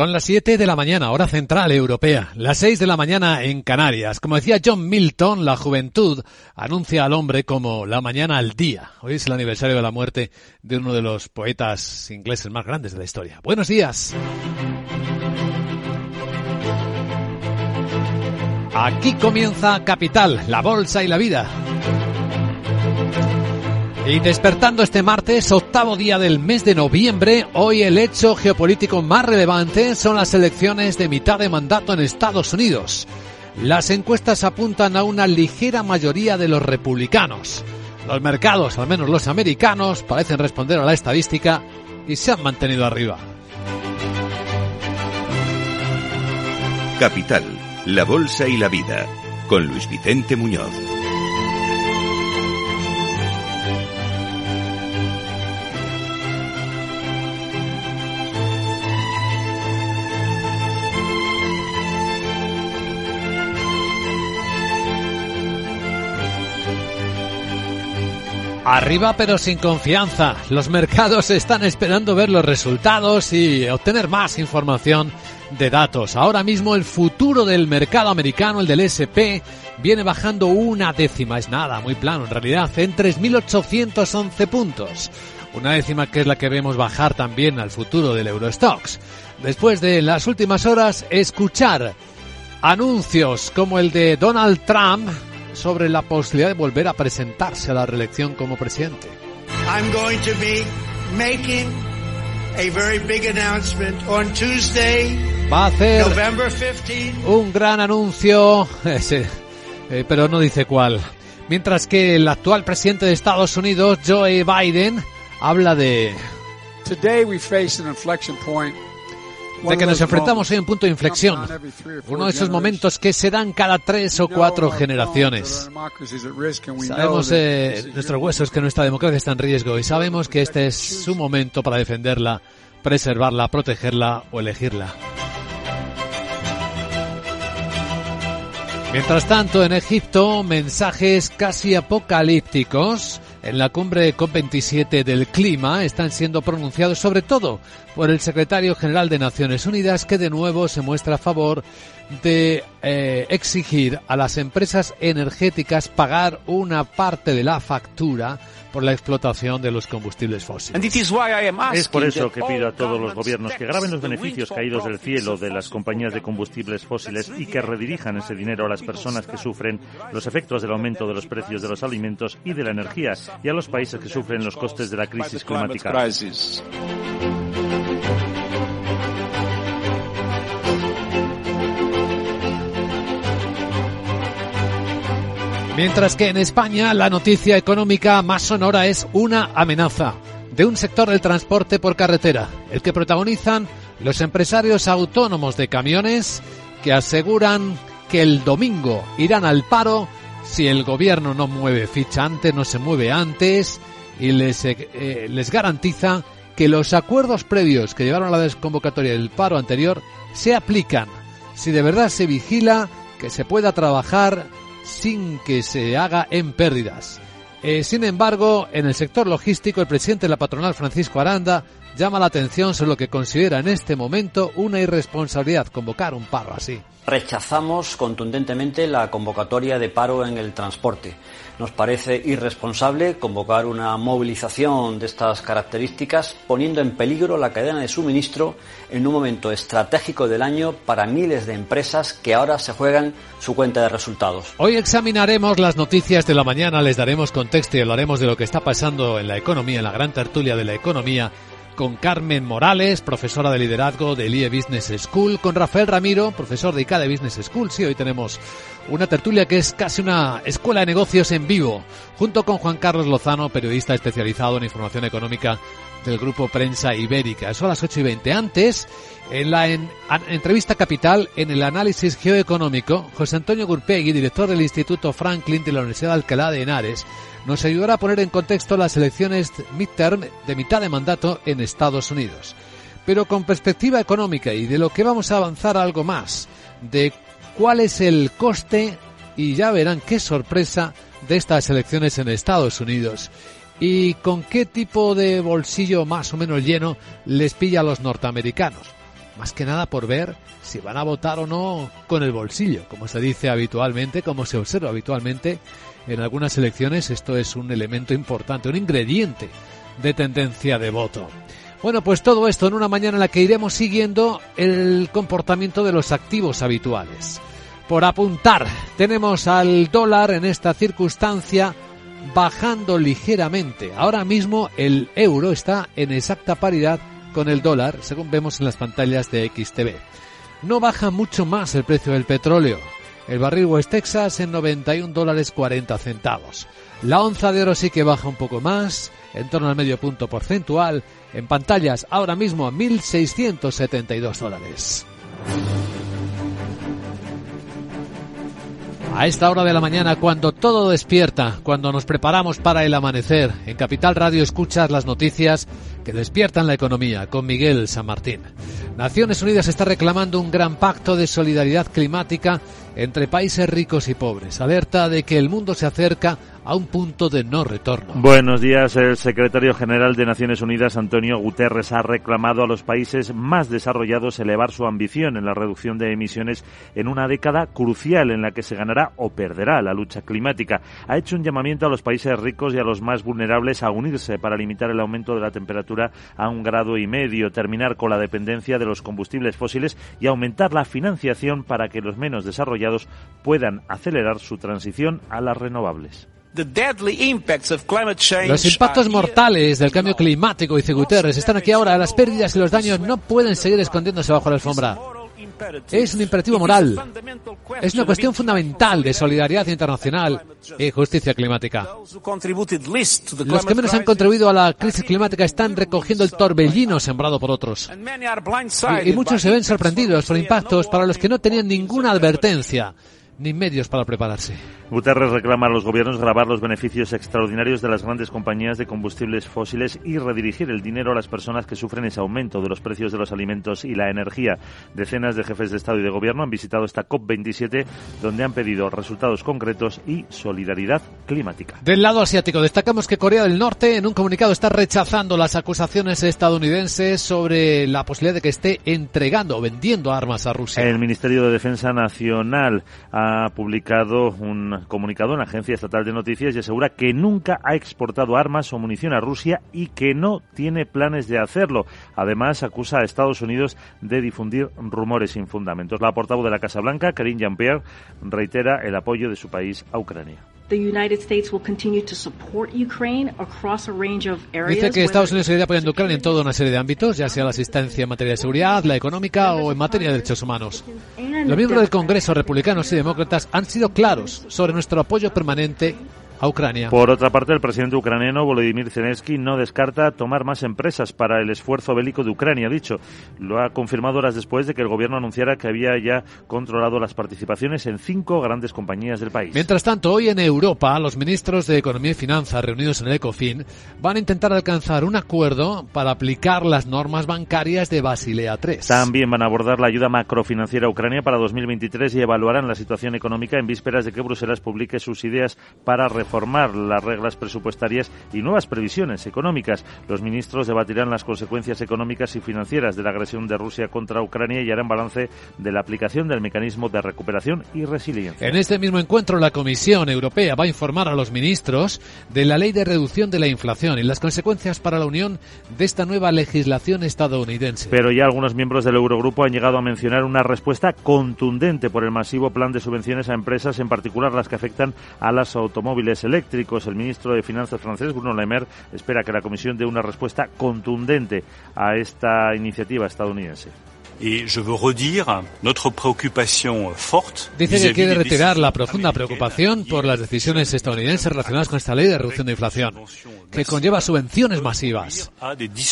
Son las 7 de la mañana, hora central europea, las 6 de la mañana en Canarias. Como decía John Milton, la juventud anuncia al hombre como la mañana al día. Hoy es el aniversario de la muerte de uno de los poetas ingleses más grandes de la historia. Buenos días. Aquí comienza Capital, la bolsa y la vida. Y despertando este martes, octavo día del mes de noviembre, hoy el hecho geopolítico más relevante son las elecciones de mitad de mandato en Estados Unidos. Las encuestas apuntan a una ligera mayoría de los republicanos. Los mercados, al menos los americanos, parecen responder a la estadística y se han mantenido arriba. Capital, la Bolsa y la Vida, con Luis Vicente Muñoz. Arriba pero sin confianza. Los mercados están esperando ver los resultados y obtener más información de datos. Ahora mismo el futuro del mercado americano, el del SP, viene bajando una décima. Es nada, muy plano en realidad, en 3.811 puntos. Una décima que es la que vemos bajar también al futuro del Eurostox. Después de las últimas horas, escuchar anuncios como el de Donald Trump sobre la posibilidad de volver a presentarse a la reelección como presidente. I'm going to be making a very big announcement on Tuesday, Va a hacer November 15. un gran anuncio, ese, eh, pero no dice cuál. Mientras que el actual presidente de Estados Unidos, Joe Biden, habla de, Today we face an inflection point. De que nos enfrentamos hoy a un punto de inflexión. Uno de esos momentos que se dan cada tres o cuatro generaciones. Sabemos eh, nuestros huesos que nuestra democracia está en riesgo y sabemos que este es su momento para defenderla, preservarla, protegerla o elegirla. Mientras tanto, en Egipto, mensajes casi apocalípticos en la cumbre COP27 del clima están siendo pronunciados sobre todo por el secretario general de Naciones Unidas que de nuevo se muestra a favor de eh, exigir a las empresas energéticas pagar una parte de la factura por la explotación de los combustibles fósiles. Es por eso que pido a todos los gobiernos que graben los beneficios caídos del cielo de las compañías de combustibles fósiles y que redirijan ese dinero a las personas que sufren los efectos del aumento de los precios de los alimentos y de la energía y a los países que sufren los costes de la crisis climática. Mientras que en España la noticia económica más sonora es una amenaza de un sector del transporte por carretera, el que protagonizan los empresarios autónomos de camiones que aseguran que el domingo irán al paro si el gobierno no mueve ficha antes, no se mueve antes y les, eh, les garantiza que los acuerdos previos que llevaron a la desconvocatoria del paro anterior se aplican. Si de verdad se vigila que se pueda trabajar sin que se haga en pérdidas. Eh, sin embargo, en el sector logístico, el presidente de la patronal, Francisco Aranda, llama la atención sobre lo que considera en este momento una irresponsabilidad convocar un paro así. Rechazamos contundentemente la convocatoria de paro en el transporte. Nos parece irresponsable convocar una movilización de estas características poniendo en peligro la cadena de suministro en un momento estratégico del año para miles de empresas que ahora se juegan su cuenta de resultados. Hoy examinaremos las noticias de la mañana, les daremos contexto y hablaremos de lo que está pasando en la economía, en la gran tertulia de la economía con Carmen Morales, profesora de liderazgo del IE Business School, con Rafael Ramiro, profesor de ICADE Business School. Sí, hoy tenemos una tertulia que es casi una escuela de negocios en vivo, junto con Juan Carlos Lozano, periodista especializado en información económica del grupo Prensa Ibérica. Eso a las 8 y 20. Antes, en la en, entrevista capital, en el análisis geoeconómico, José Antonio Gurpegui, director del Instituto Franklin de la Universidad de Alcalá de Henares, nos ayudará a poner en contexto las elecciones midterm de mitad de mandato en Estados Unidos. Pero con perspectiva económica y de lo que vamos a avanzar algo más, de cuál es el coste y ya verán qué sorpresa de estas elecciones en Estados Unidos y con qué tipo de bolsillo más o menos lleno les pilla a los norteamericanos. más que nada por ver si van a votar o no con el bolsillo, como se dice habitualmente, como se observa habitualmente en algunas elecciones. Esto es un elemento importante, un ingrediente de tendencia de voto. Bueno, pues todo esto en una mañana en la que iremos siguiendo el comportamiento de los activos habituales. Por apuntar, tenemos al dólar en esta circunstancia bajando ligeramente. Ahora mismo el euro está en exacta paridad con el dólar, según vemos en las pantallas de XTV. No baja mucho más el precio del petróleo. El barril West Texas en 91 dólares 40 centavos. La onza de oro sí que baja un poco más, en torno al medio punto porcentual, en pantallas ahora mismo a 1.672 dólares. A esta hora de la mañana, cuando todo despierta, cuando nos preparamos para el amanecer, en Capital Radio escuchas las noticias que despiertan la economía con Miguel San Martín. Naciones Unidas está reclamando un gran pacto de solidaridad climática entre países ricos y pobres. Alerta de que el mundo se acerca a un punto de no retorno. Buenos días. El secretario general de Naciones Unidas, Antonio Guterres, ha reclamado a los países más desarrollados elevar su ambición en la reducción de emisiones en una década crucial en la que se ganará o perderá la lucha climática. Ha hecho un llamamiento a los países ricos y a los más vulnerables a unirse para limitar el aumento de la temperatura a un grado y medio, terminar con la dependencia de los combustibles fósiles y aumentar la financiación para que los menos desarrollados puedan acelerar su transición a las renovables. Los impactos mortales del cambio climático, dice Guterres, están aquí ahora. Las pérdidas y los daños no pueden seguir escondiéndose bajo la alfombra. Es un imperativo moral. Es una cuestión fundamental de solidaridad internacional y justicia climática. Los que menos han contribuido a la crisis climática están recogiendo el torbellino sembrado por otros. Y, y muchos se ven sorprendidos por impactos para los que no tenían ninguna advertencia ni medios para prepararse. Guterres reclama a los gobiernos grabar los beneficios extraordinarios de las grandes compañías de combustibles fósiles y redirigir el dinero a las personas que sufren ese aumento de los precios de los alimentos y la energía. Decenas de jefes de Estado y de Gobierno han visitado esta COP27 donde han pedido resultados concretos y solidaridad climática. Del lado asiático destacamos que Corea del Norte en un comunicado está rechazando las acusaciones estadounidenses sobre la posibilidad de que esté entregando o vendiendo armas a Rusia. El Ministerio de Defensa Nacional ha ha publicado un comunicado en la Agencia Estatal de Noticias y asegura que nunca ha exportado armas o munición a Rusia y que no tiene planes de hacerlo. Además, acusa a Estados Unidos de difundir rumores sin fundamentos. La portavoz de la Casa Blanca, Karine Jean-Pierre, reitera el apoyo de su país a Ucrania. Dice que Estados Unidos seguirá apoyando a Ucrania en toda una serie de ámbitos, ya sea la asistencia en materia de seguridad, la económica o en materia de derechos humanos. Los miembros del Congreso, republicanos y demócratas, han sido claros sobre nuestro apoyo permanente Ucrania. Por otra parte, el presidente ucraniano Volodymyr Zelensky no descarta tomar más empresas para el esfuerzo bélico de Ucrania. Ha dicho, lo ha confirmado horas después de que el gobierno anunciara que había ya controlado las participaciones en cinco grandes compañías del país. Mientras tanto, hoy en Europa, los ministros de Economía y Finanzas reunidos en el ECOFIN van a intentar alcanzar un acuerdo para aplicar las normas bancarias de Basilea III. También van a abordar la ayuda macrofinanciera a Ucrania para 2023 y evaluarán la situación económica en vísperas de que Bruselas publique sus ideas para reformar reformar las reglas presupuestarias y nuevas previsiones económicas. Los ministros debatirán las consecuencias económicas y financieras de la agresión de Rusia contra Ucrania y harán balance de la aplicación del mecanismo de recuperación y resiliencia. En este mismo encuentro, la Comisión Europea va a informar a los ministros de la ley de reducción de la inflación y las consecuencias para la Unión de esta nueva legislación estadounidense. Pero ya algunos miembros del Eurogrupo han llegado a mencionar una respuesta contundente por el masivo plan de subvenciones a empresas, en particular las que afectan a las automóviles eléctricos. El ministro de Finanzas francés, Bruno Le Maire, espera que la Comisión dé una respuesta contundente a esta iniciativa estadounidense. Dice que quiere retirar la profunda preocupación por las decisiones estadounidenses relacionadas con esta ley de reducción de inflación, que conlleva subvenciones masivas,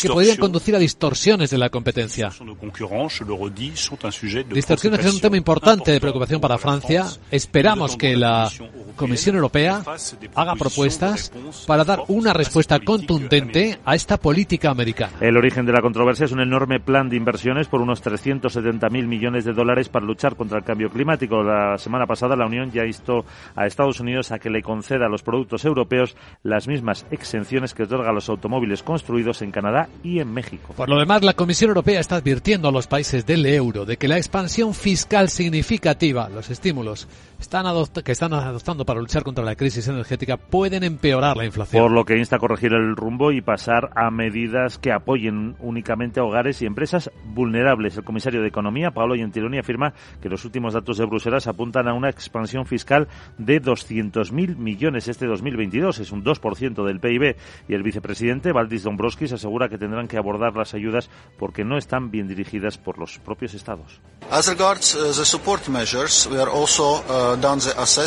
que podrían conducir a distorsiones de la competencia. Distorsiones es un tema importante de preocupación para Francia. Esperamos que la Comisión Europea haga propuestas para dar una respuesta contundente a esta política americana. El origen de la controversia es un enorme plan de inversiones por unos 370.000 millones de dólares para luchar contra el cambio climático. La semana pasada la Unión ya instó a Estados Unidos a que le conceda a los productos europeos las mismas exenciones que otorga a los automóviles construidos en Canadá y en México. Por lo demás, la Comisión Europea está advirtiendo a los países del euro de que la expansión fiscal significativa, los estímulos están que están adoptando para luchar contra la crisis energética pueden empeorar la inflación. Por lo que insta a corregir el rumbo y pasar a medidas que apoyen únicamente a hogares y empresas vulnerables. El comisario de Economía, Pablo Gentiloni, afirma que los últimos datos de Bruselas apuntan a una expansión fiscal de 200.000 millones este 2022. Es un 2% del PIB. Y el vicepresidente, Valdis Dombrovskis, asegura que tendrán que abordar las ayudas porque no están bien dirigidas por los propios estados.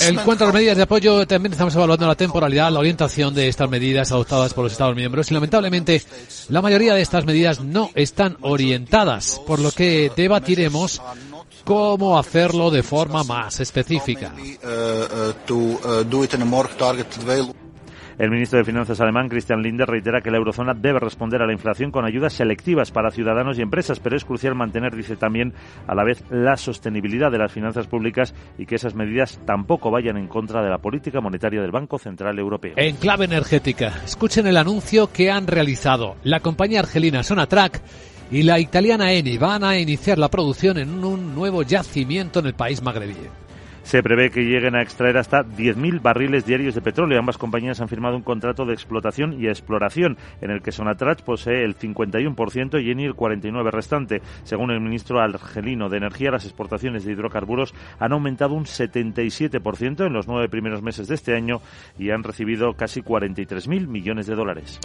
En cuanto a las medidas de apoyo, también estamos evaluando la temporalidad, la orientación de estas medidas adoptadas por los Estados miembros y lamentablemente la mayoría de estas medidas no están orientadas, por lo que debatiremos cómo hacerlo de forma más específica. El ministro de Finanzas alemán, Christian Lindner, reitera que la eurozona debe responder a la inflación con ayudas selectivas para ciudadanos y empresas, pero es crucial mantener, dice también, a la vez la sostenibilidad de las finanzas públicas y que esas medidas tampoco vayan en contra de la política monetaria del Banco Central Europeo. En clave energética, escuchen el anuncio que han realizado la compañía argelina Sonatrach y la italiana Eni van a iniciar la producción en un nuevo yacimiento en el país magrebí. Se prevé que lleguen a extraer hasta 10.000 barriles diarios de petróleo. Ambas compañías han firmado un contrato de explotación y exploración en el que Sonatrach posee el 51% y Eni el 49% restante. Según el ministro argelino de Energía, las exportaciones de hidrocarburos han aumentado un 77% en los nueve primeros meses de este año y han recibido casi 43.000 millones de dólares.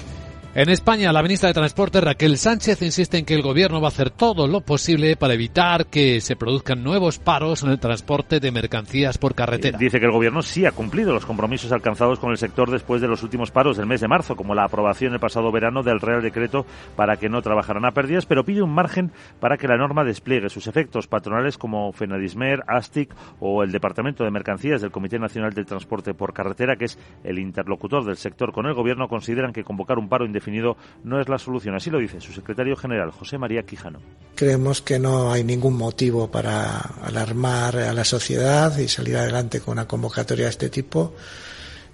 En España, la ministra de Transporte Raquel Sánchez insiste en que el gobierno va a hacer todo lo posible para evitar que se produzcan nuevos paros en el transporte de mercancías por carretera. Dice que el gobierno sí ha cumplido los compromisos alcanzados con el sector después de los últimos paros del mes de marzo, como la aprobación el pasado verano del Real Decreto para que no trabajaran a pérdidas, pero pide un margen para que la norma despliegue sus efectos patronales como Fenadismer, ASTIC o el Departamento de Mercancías del Comité Nacional del Transporte por Carretera, que es el interlocutor del sector con el gobierno, consideran que convocar un paro indefinido no es la solución. Así lo dice su secretario general, José María Quijano. Creemos que no hay ningún motivo para alarmar a la sociedad y salir adelante con una convocatoria de este tipo.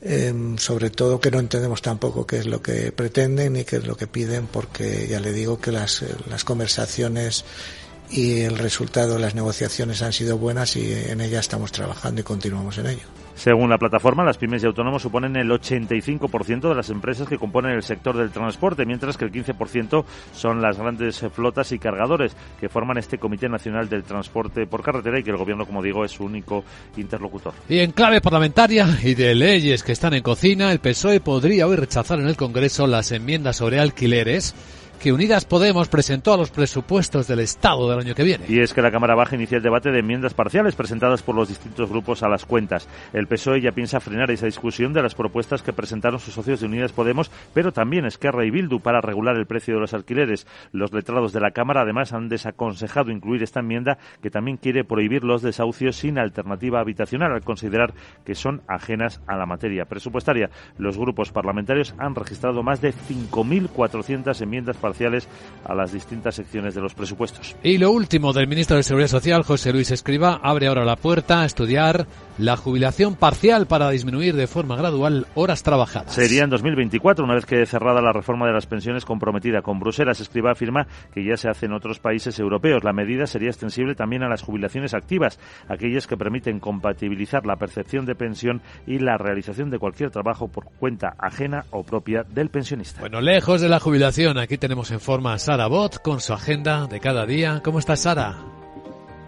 Em, sobre todo que no entendemos tampoco qué es lo que pretenden ni qué es lo que piden, porque ya le digo que las, las conversaciones y el resultado de las negociaciones han sido buenas y en ellas estamos trabajando y continuamos en ello. Según la plataforma, las pymes y autónomos suponen el 85% de las empresas que componen el sector del transporte, mientras que el 15% son las grandes flotas y cargadores que forman este Comité Nacional del Transporte por Carretera y que el Gobierno, como digo, es su único interlocutor. Y en clave parlamentaria y de leyes que están en cocina, el PSOE podría hoy rechazar en el Congreso las enmiendas sobre alquileres que Unidas Podemos presentó a los presupuestos del Estado del año que viene. Y es que la Cámara Baja inicia el debate de enmiendas parciales presentadas por los distintos grupos a las cuentas. El PSOE ya piensa frenar esa discusión de las propuestas que presentaron sus socios de Unidas Podemos, pero también Esquerra y Bildu para regular el precio de los alquileres. Los letrados de la Cámara además han desaconsejado incluir esta enmienda que también quiere prohibir los desahucios sin alternativa habitacional al considerar que son ajenas a la materia presupuestaria. Los grupos parlamentarios han registrado más de 5.400 enmiendas parciales a las distintas secciones de los presupuestos. Y lo último del ministro de Seguridad Social, José Luis Escriba, abre ahora la puerta a estudiar la jubilación parcial para disminuir de forma gradual horas trabajadas. Sería en 2024, una vez que cerrada la reforma de las pensiones comprometida con Bruselas. Escriba afirma que ya se hace en otros países europeos. La medida sería extensible también a las jubilaciones activas, aquellas que permiten compatibilizar la percepción de pensión y la realización de cualquier trabajo por cuenta ajena o propia del pensionista. Bueno, lejos de la jubilación, aquí tenemos en forma Sara Bot con su agenda de cada día. ¿Cómo está Sara?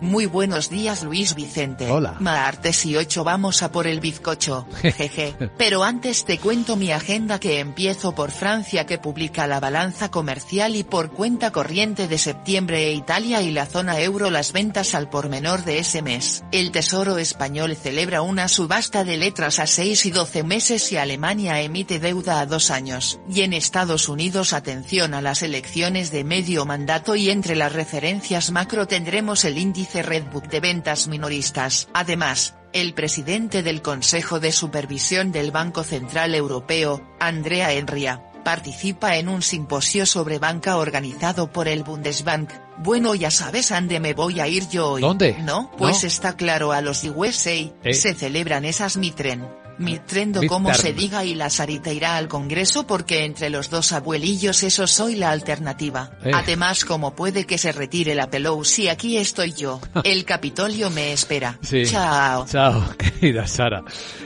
Muy buenos días Luis Vicente. Hola. Martes y 8 vamos a por el bizcocho. Jeje. Pero antes te cuento mi agenda que empiezo por Francia que publica la balanza comercial y por cuenta corriente de septiembre e Italia y la zona euro las ventas al por menor de ese mes. El Tesoro español celebra una subasta de letras a 6 y 12 meses y Alemania emite deuda a dos años. Y en Estados Unidos atención a las elecciones de medio mandato y entre las referencias macro tendremos el índice Redbook de ventas minoristas. Además, el presidente del Consejo de Supervisión del Banco Central Europeo, Andrea Enria, participa en un simposio sobre banca organizado por el Bundesbank. Bueno, ya sabes a dónde me voy a ir yo hoy. ¿Dónde? No, pues está claro, a los USA ¿Eh? se celebran esas mitren. Mitrendo como se diga y la Sarita irá al Congreso porque entre los dos abuelillos eso soy la alternativa. Eh. Además como puede que se retire la Pelosi aquí estoy yo. El Capitolio me espera. Sí. Chao. Chao, querida Sara.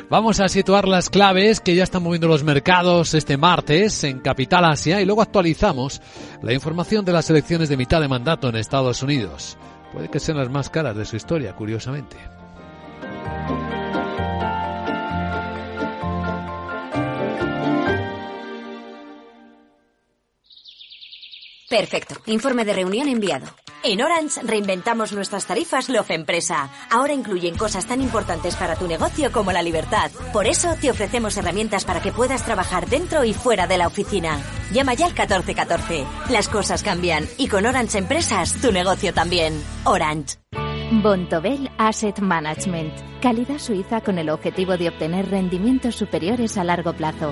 Vamos a situar las claves que ya están moviendo los mercados este martes en Capital Asia y luego actualizamos la información de las elecciones de mitad de mandato en Estados Unidos. Puede que sean las más caras de su historia, curiosamente. Perfecto. Informe de reunión enviado. En Orange reinventamos nuestras tarifas Love Empresa. Ahora incluyen cosas tan importantes para tu negocio como la libertad. Por eso te ofrecemos herramientas para que puedas trabajar dentro y fuera de la oficina. Llama ya al 1414. Las cosas cambian y con Orange Empresas tu negocio también. Orange. Bontobel Asset Management. Calidad suiza con el objetivo de obtener rendimientos superiores a largo plazo.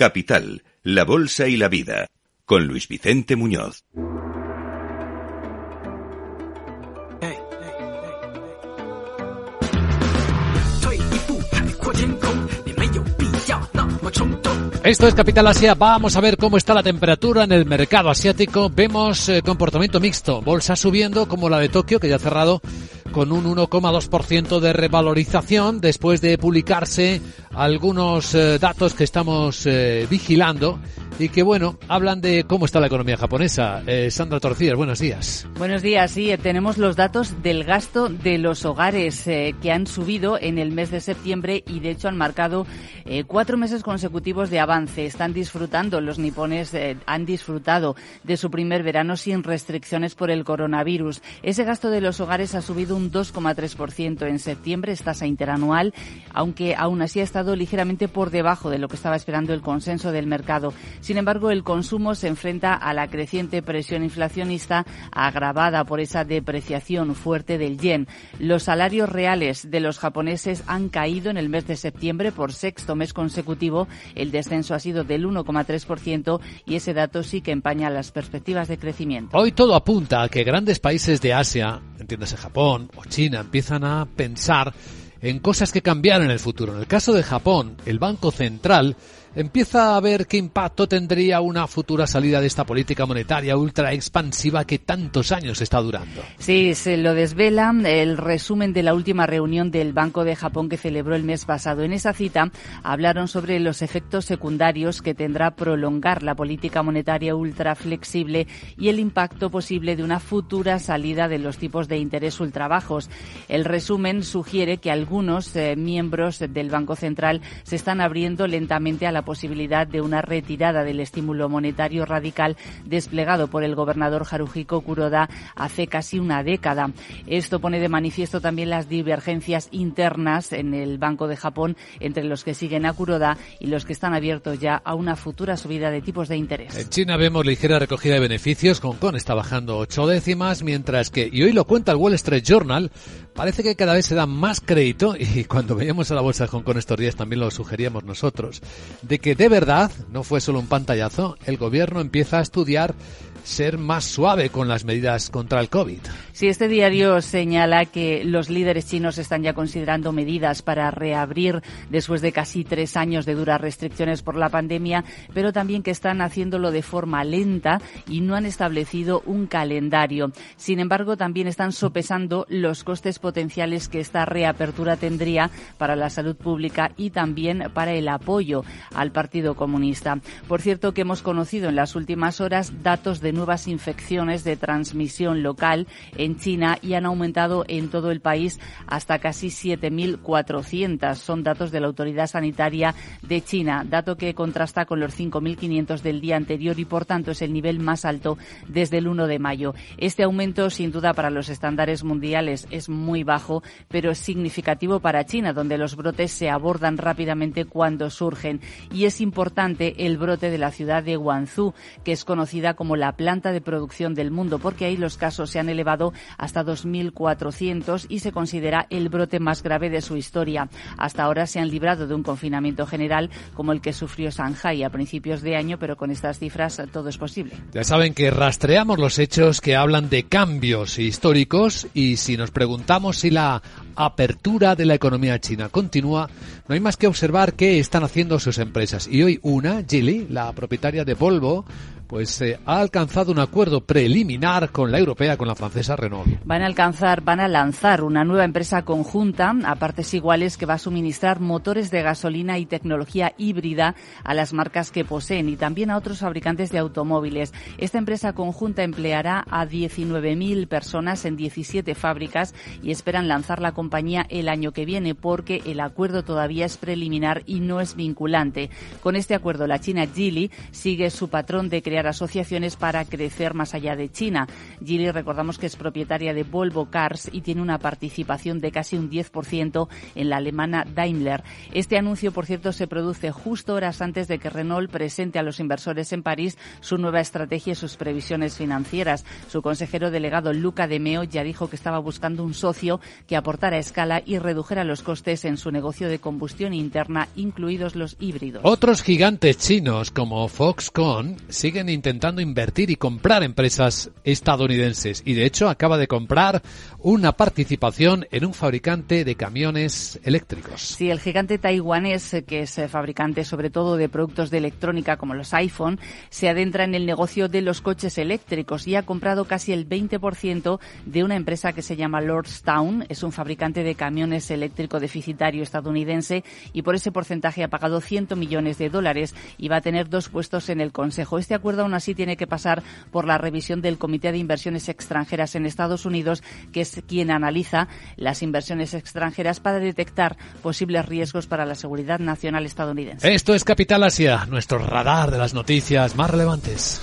Capital, la Bolsa y la Vida, con Luis Vicente Muñoz. Esto es Capital Asia. Vamos a ver cómo está la temperatura en el mercado asiático. Vemos eh, comportamiento mixto. Bolsa subiendo como la de Tokio, que ya ha cerrado con un 1,2% de revalorización después de publicarse algunos eh, datos que estamos eh, vigilando y que, bueno, hablan de cómo está la economía japonesa. Eh, Sandra Torcillas, buenos días. Buenos días, sí, eh, tenemos los datos del gasto de los hogares eh, que han subido en el mes de septiembre y de hecho han marcado eh, cuatro meses consecutivos de avance. Están disfrutando, los nipones han disfrutado de su primer verano sin restricciones por el coronavirus. Ese gasto de los hogares ha subido un 2,3% en septiembre, es tasa interanual, aunque aún así ha estado ligeramente por debajo de lo que estaba esperando el consenso del mercado. Sin embargo, el consumo se enfrenta a la creciente presión inflacionista agravada por esa depreciación fuerte del yen. Los salarios reales de los japoneses han caído en el mes de septiembre por sexto mes consecutivo. El descenso ha sido del 1,3% y ese dato sí que empaña las perspectivas de crecimiento. Hoy todo apunta a que grandes países de Asia, entiéndase Japón o China, empiezan a pensar en cosas que cambiar en el futuro. En el caso de Japón, el Banco Central empieza a ver qué impacto tendría una futura salida de esta política monetaria ultra expansiva que tantos años está durando. Sí, se lo desvela el resumen de la última reunión del Banco de Japón que celebró el mes pasado. En esa cita hablaron sobre los efectos secundarios que tendrá prolongar la política monetaria ultra flexible y el impacto posible de una futura salida de los tipos de interés ultra bajos. El resumen sugiere que algunos eh, miembros del Banco Central se están abriendo lentamente a la la posibilidad de una retirada del estímulo monetario radical desplegado por el gobernador Haruhiko Kuroda hace casi una década. Esto pone de manifiesto también las divergencias internas en el Banco de Japón entre los que siguen a Kuroda y los que están abiertos ya a una futura subida de tipos de interés. En China vemos ligera recogida de beneficios. Hong Kong está bajando ocho décimas, mientras que, y hoy lo cuenta el Wall Street Journal, parece que cada vez se da más crédito, y cuando veíamos a la bolsa de Hong Kong estos días también lo sugeríamos nosotros, de que de verdad, no fue solo un pantallazo, el gobierno empieza a estudiar ser más suave con las medidas contra el COVID. Sí, este diario señala que los líderes chinos están ya considerando medidas para reabrir después de casi tres años de duras restricciones por la pandemia, pero también que están haciéndolo de forma lenta y no han establecido un calendario. Sin embargo, también están sopesando los costes potenciales que esta reapertura tendría para la salud pública y también para el apoyo al Partido Comunista. Por cierto, que hemos conocido en las últimas horas datos de nuevas infecciones de transmisión local en China y han aumentado en todo el país hasta casi 7.400. Son datos de la Autoridad Sanitaria de China, dato que contrasta con los 5.500 del día anterior y, por tanto, es el nivel más alto desde el 1 de mayo. Este aumento, sin duda, para los estándares mundiales es muy bajo, pero es significativo para China, donde los brotes se abordan rápidamente cuando surgen. Y es importante el brote de la ciudad de Guangzhou, que es conocida como la planta de producción del mundo, porque ahí los casos se han elevado hasta 2.400 y se considera el brote más grave de su historia. Hasta ahora se han librado de un confinamiento general como el que sufrió Shanghai a principios de año, pero con estas cifras todo es posible. Ya saben que rastreamos los hechos que hablan de cambios históricos y si nos preguntamos si la apertura de la economía china continúa, no hay más que observar qué están haciendo sus empresas. Y hoy una, Geely, la propietaria de Volvo, pues eh, ha alcanzado un acuerdo preliminar con la europea, con la francesa Renault. Van a alcanzar, van a lanzar una nueva empresa conjunta a partes iguales que va a suministrar motores de gasolina y tecnología híbrida a las marcas que poseen y también a otros fabricantes de automóviles. Esta empresa conjunta empleará a 19.000 personas en 17 fábricas y esperan lanzar la compañía el año que viene porque el acuerdo todavía es preliminar y no es vinculante. Con este acuerdo, la China Geely sigue su patrón de crear asociaciones para crecer más allá de China. Geely, recordamos que es propietaria de Volvo Cars y tiene una participación de casi un 10% en la alemana Daimler. Este anuncio, por cierto, se produce justo horas antes de que Renault presente a los inversores en París su nueva estrategia y sus previsiones financieras. Su consejero delegado Luca De Meo ya dijo que estaba buscando un socio que aportara escala y redujera los costes en su negocio de combustión interna, incluidos los híbridos. Otros gigantes chinos como Foxconn siguen intentando invertir y comprar empresas estadounidenses y de hecho acaba de comprar una participación en un fabricante de camiones eléctricos. Sí, el gigante taiwanés, que es eh, fabricante sobre todo de productos de electrónica como los iPhone, se adentra en el negocio de los coches eléctricos y ha comprado casi el 20% de una empresa que se llama Lordstown. Es un fabricante de camiones eléctrico deficitario estadounidense y por ese porcentaje ha pagado 100 millones de dólares y va a tener dos puestos en el Consejo. Este acuerdo aún así tiene que pasar por la revisión del Comité de Inversiones Extranjeras en Estados Unidos, que es quien analiza las inversiones extranjeras para detectar posibles riesgos para la seguridad nacional estadounidense. Esto es Capital Asia, nuestro radar de las noticias más relevantes.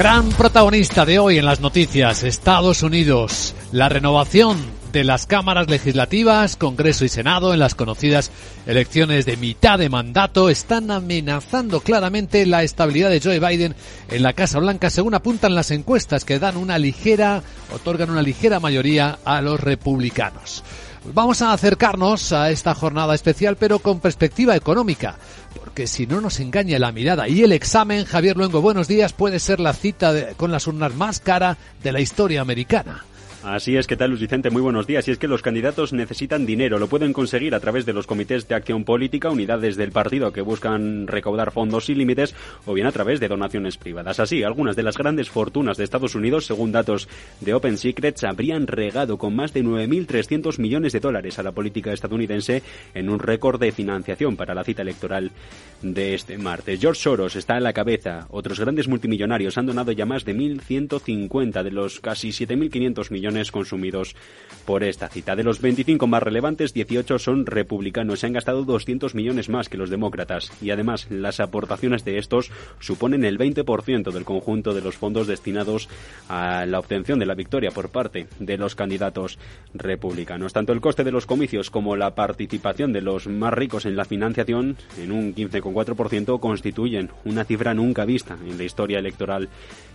Gran protagonista de hoy en las noticias, Estados Unidos, la renovación de las cámaras legislativas, Congreso y Senado en las conocidas elecciones de mitad de mandato están amenazando claramente la estabilidad de Joe Biden en la Casa Blanca, según apuntan las encuestas que dan una ligera, otorgan una ligera mayoría a los republicanos. Vamos a acercarnos a esta jornada especial, pero con perspectiva económica, porque si no nos engaña la mirada y el examen, Javier Luengo, buenos días, puede ser la cita con las urnas más cara de la historia americana. Así es, ¿qué tal Luis Vicente? Muy buenos días. Y es que los candidatos necesitan dinero. Lo pueden conseguir a través de los comités de acción política, unidades del partido que buscan recaudar fondos sin límites, o bien a través de donaciones privadas. Así, algunas de las grandes fortunas de Estados Unidos, según datos de Open Secrets, habrían regado con más de 9.300 millones de dólares a la política estadounidense en un récord de financiación para la cita electoral de este martes. George Soros está a la cabeza. Otros grandes multimillonarios han donado ya más de 1.150 de los casi 7.500 millones consumidos por esta cita. De los 25 más relevantes, 18 son republicanos. Se han gastado 200 millones más que los demócratas. Y además, las aportaciones de estos suponen el 20% del conjunto de los fondos destinados a la obtención de la victoria por parte de los candidatos republicanos. Tanto el coste de los comicios como la participación de los más ricos en la financiación, en un 15,4%, constituyen una cifra nunca vista en la historia electoral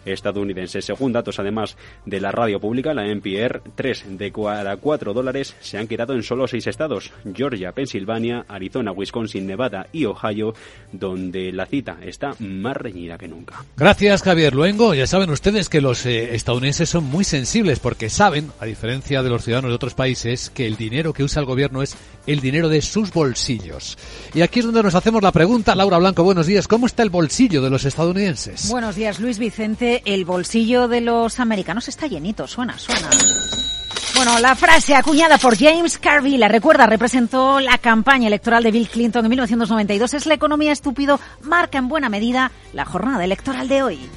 estadounidense. Según datos, además, de la radio pública, la NPR, 3 de cada 4 dólares se han quedado en solo 6 estados, Georgia, Pensilvania, Arizona, Wisconsin, Nevada y Ohio, donde la cita está más reñida que nunca. Gracias, Javier Luengo. Ya saben ustedes que los eh, estadounidenses son muy sensibles porque saben, a diferencia de los ciudadanos de otros países, que el dinero que usa el gobierno es el dinero de sus bolsillos. Y aquí es donde nos hacemos la pregunta. Laura Blanco, buenos días. ¿Cómo está el bolsillo de los estadounidenses? Buenos días, Luis Vicente. El bolsillo de los americanos está llenito. Suena, suena. Bueno, la frase acuñada por James Carvey, la recuerda, representó la campaña electoral de Bill Clinton en 1992. Es la economía estúpido, marca en buena medida la jornada electoral de hoy.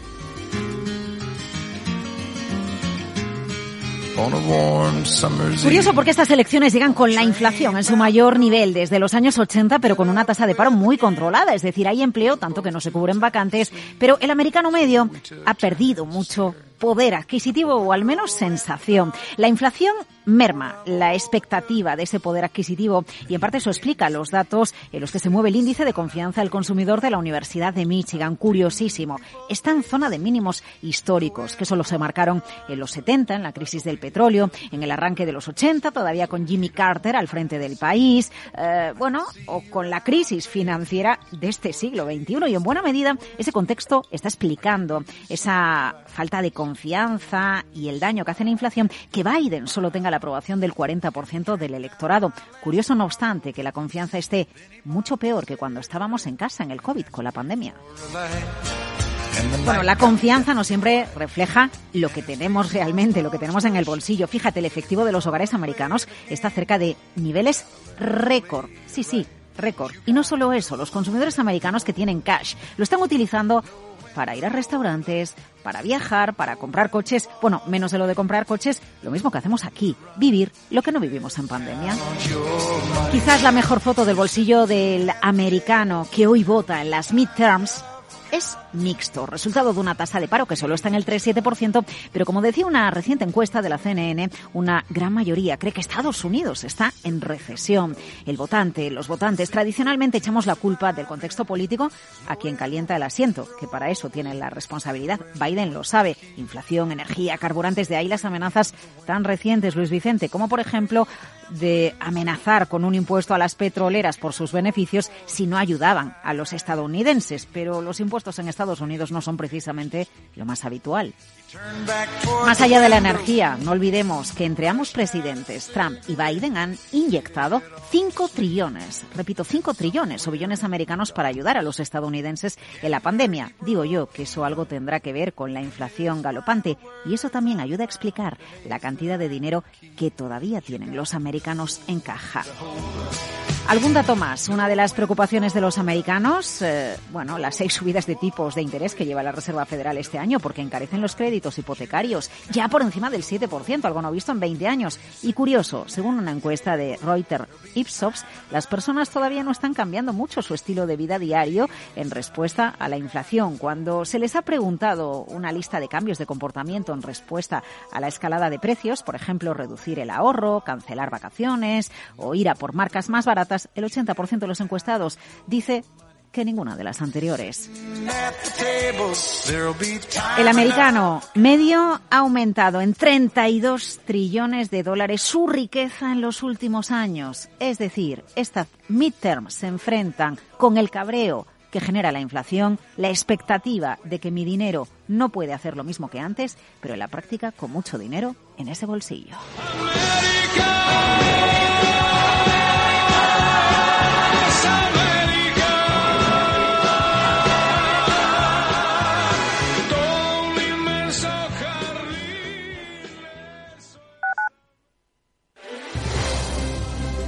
Curioso porque estas elecciones llegan con la inflación en su mayor nivel desde los años 80, pero con una tasa de paro muy controlada. Es decir, hay empleo, tanto que no se cubren vacantes, pero el americano medio ha perdido mucho poder adquisitivo o al menos sensación. La inflación merma la expectativa de ese poder adquisitivo y en parte eso explica los datos en los que se mueve el índice de confianza del consumidor de la Universidad de Michigan. Curiosísimo. Está en zona de mínimos históricos que solo se marcaron en los 70, en la crisis del petróleo, en el arranque de los 80, todavía con Jimmy Carter al frente del país, eh, bueno, o con la crisis financiera de este siglo XXI. Y en buena medida ese contexto está explicando esa falta de confianza y el daño que hace la inflación que Biden solo tenga la aprobación del 40% del electorado. Curioso, no obstante, que la confianza esté mucho peor que cuando estábamos en casa en el COVID con la pandemia. Bueno, la confianza no siempre refleja lo que tenemos realmente, lo que tenemos en el bolsillo. Fíjate, el efectivo de los hogares americanos está cerca de niveles récord. Sí, sí, récord. Y no solo eso, los consumidores americanos que tienen cash lo están utilizando para ir a restaurantes, para viajar, para comprar coches, bueno, menos de lo de comprar coches, lo mismo que hacemos aquí, vivir lo que no vivimos en pandemia. Quizás la mejor foto del bolsillo del americano que hoy vota en las midterms es mixto, resultado de una tasa de paro que solo está en el 3,7%, pero como decía una reciente encuesta de la CNN, una gran mayoría cree que Estados Unidos está en recesión. El votante, los votantes, tradicionalmente echamos la culpa del contexto político a quien calienta el asiento, que para eso tiene la responsabilidad. Biden lo sabe. Inflación, energía, carburantes, de ahí las amenazas tan recientes, Luis Vicente, como por ejemplo de amenazar con un impuesto a las petroleras por sus beneficios si no ayudaban a los estadounidenses. Pero los impuestos en Estados Unidos no son precisamente lo más habitual. Más allá de la energía, no olvidemos que entre ambos presidentes, Trump y Biden, han inyectado 5 trillones, repito, 5 trillones o billones americanos para ayudar a los estadounidenses en la pandemia. Digo yo que eso algo tendrá que ver con la inflación galopante y eso también ayuda a explicar la cantidad de dinero que todavía tienen los americanos en caja. Algún dato más. Una de las preocupaciones de los americanos, eh, bueno, las seis subidas de tipos de interés que lleva la Reserva Federal este año porque encarecen los créditos hipotecarios ya por encima del 7%, algo no visto en 20 años. Y curioso, según una encuesta de Reuters Ipsos, las personas todavía no están cambiando mucho su estilo de vida diario en respuesta a la inflación. Cuando se les ha preguntado una lista de cambios de comportamiento en respuesta a la escalada de precios, por ejemplo, reducir el ahorro, cancelar vacaciones o ir a por marcas más baratas, el 80% de los encuestados dice que ninguna de las anteriores. El americano medio ha aumentado en 32 trillones de dólares su riqueza en los últimos años. Es decir, estas midterms se enfrentan con el cabreo que genera la inflación, la expectativa de que mi dinero no puede hacer lo mismo que antes, pero en la práctica, con mucho dinero, en ese bolsillo.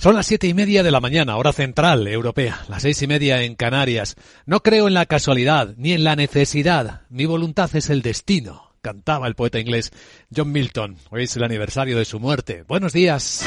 Son las siete y media de la mañana, hora central europea, las seis y media en Canarias. No creo en la casualidad ni en la necesidad. Mi voluntad es el destino, cantaba el poeta inglés John Milton. Hoy es el aniversario de su muerte. Buenos días.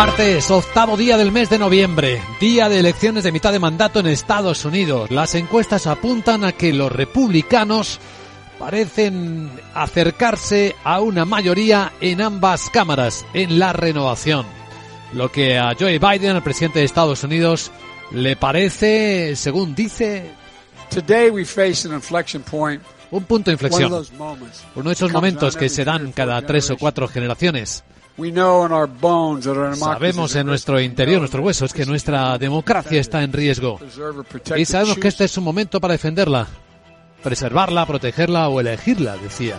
Martes, octavo día del mes de noviembre, día de elecciones de mitad de mandato en Estados Unidos. Las encuestas apuntan a que los republicanos parecen acercarse a una mayoría en ambas cámaras en la renovación. Lo que a Joe Biden, el presidente de Estados Unidos, le parece, según dice, un punto de inflexión. Uno de esos momentos que se dan cada tres o cuatro generaciones. Sabemos en nuestro interior, nuestros huesos, que nuestra democracia está en riesgo. Y sabemos que este es un momento para defenderla, preservarla, protegerla o elegirla, decía.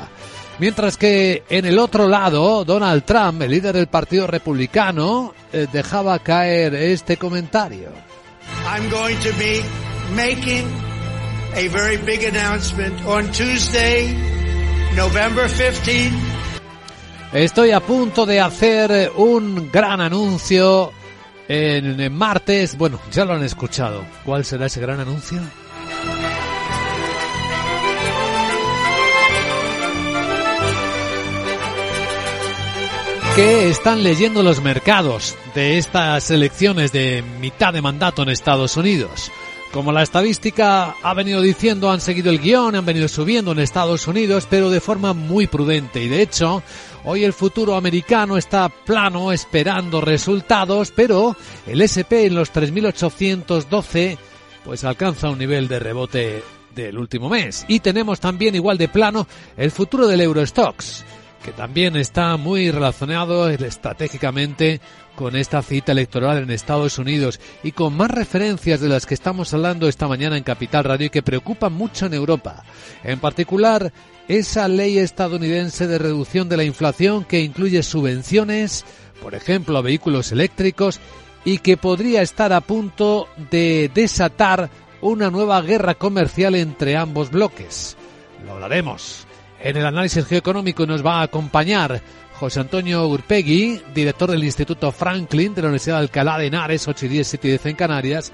Mientras que en el otro lado, Donald Trump, el líder del Partido Republicano, eh, dejaba caer este comentario. I'm going to be making a very big announcement on Tuesday, November 15 Estoy a punto de hacer un gran anuncio en, martes. Bueno, ya lo han escuchado. ¿Cuál será ese gran anuncio? ¿Qué están leyendo los mercados de estas elecciones de mitad de mandato en Estados Unidos? Como la estadística ha venido diciendo, han seguido el guion, han venido subiendo en Estados Unidos, pero de forma muy prudente. Y de hecho, hoy el futuro americano está plano esperando resultados, pero el SP en los 3.812 pues alcanza un nivel de rebote del último mes. Y tenemos también igual de plano el futuro del Eurostox que también está muy relacionado estratégicamente con esta cita electoral en Estados Unidos y con más referencias de las que estamos hablando esta mañana en Capital Radio y que preocupan mucho en Europa. En particular, esa ley estadounidense de reducción de la inflación que incluye subvenciones, por ejemplo, a vehículos eléctricos y que podría estar a punto de desatar una nueva guerra comercial entre ambos bloques. Lo hablaremos. En el análisis geoeconómico nos va a acompañar José Antonio Urpegui, director del Instituto Franklin de la Universidad de Alcalá de Henares, 8 y 10, 7 y 10 en Canarias,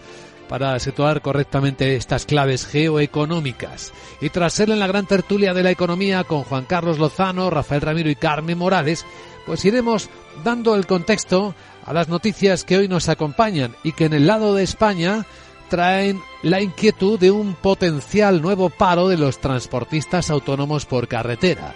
para situar correctamente estas claves geoeconómicas. Y tras ser en la gran tertulia de la economía con Juan Carlos Lozano, Rafael Ramiro y Carmen Morales, pues iremos dando el contexto a las noticias que hoy nos acompañan y que en el lado de España traen la inquietud de un potencial nuevo paro de los transportistas autónomos por carretera.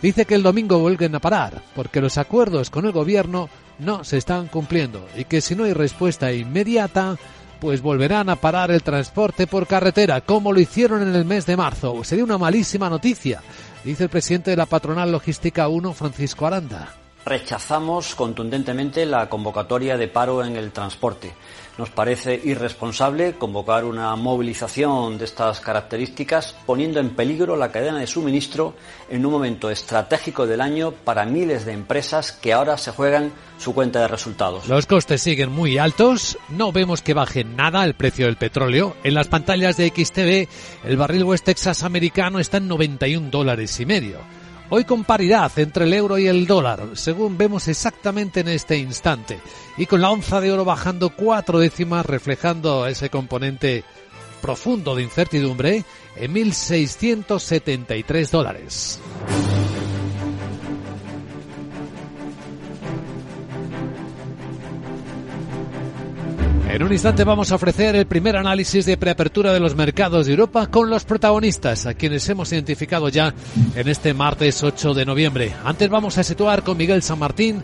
Dice que el domingo vuelven a parar porque los acuerdos con el gobierno no se están cumpliendo y que si no hay respuesta inmediata, pues volverán a parar el transporte por carretera, como lo hicieron en el mes de marzo. Sería una malísima noticia, dice el presidente de la patronal logística 1, Francisco Aranda. Rechazamos contundentemente la convocatoria de paro en el transporte. Nos parece irresponsable convocar una movilización de estas características poniendo en peligro la cadena de suministro en un momento estratégico del año para miles de empresas que ahora se juegan su cuenta de resultados. Los costes siguen muy altos, no vemos que baje nada el precio del petróleo. En las pantallas de XTV el barril West Texas americano está en 91 dólares y medio. Hoy con paridad entre el euro y el dólar, según vemos exactamente en este instante, y con la onza de oro bajando cuatro décimas, reflejando ese componente profundo de incertidumbre en 1.673 dólares. En un instante vamos a ofrecer el primer análisis de preapertura de los mercados de Europa con los protagonistas, a quienes hemos identificado ya en este martes 8 de noviembre. Antes vamos a situar con Miguel San Martín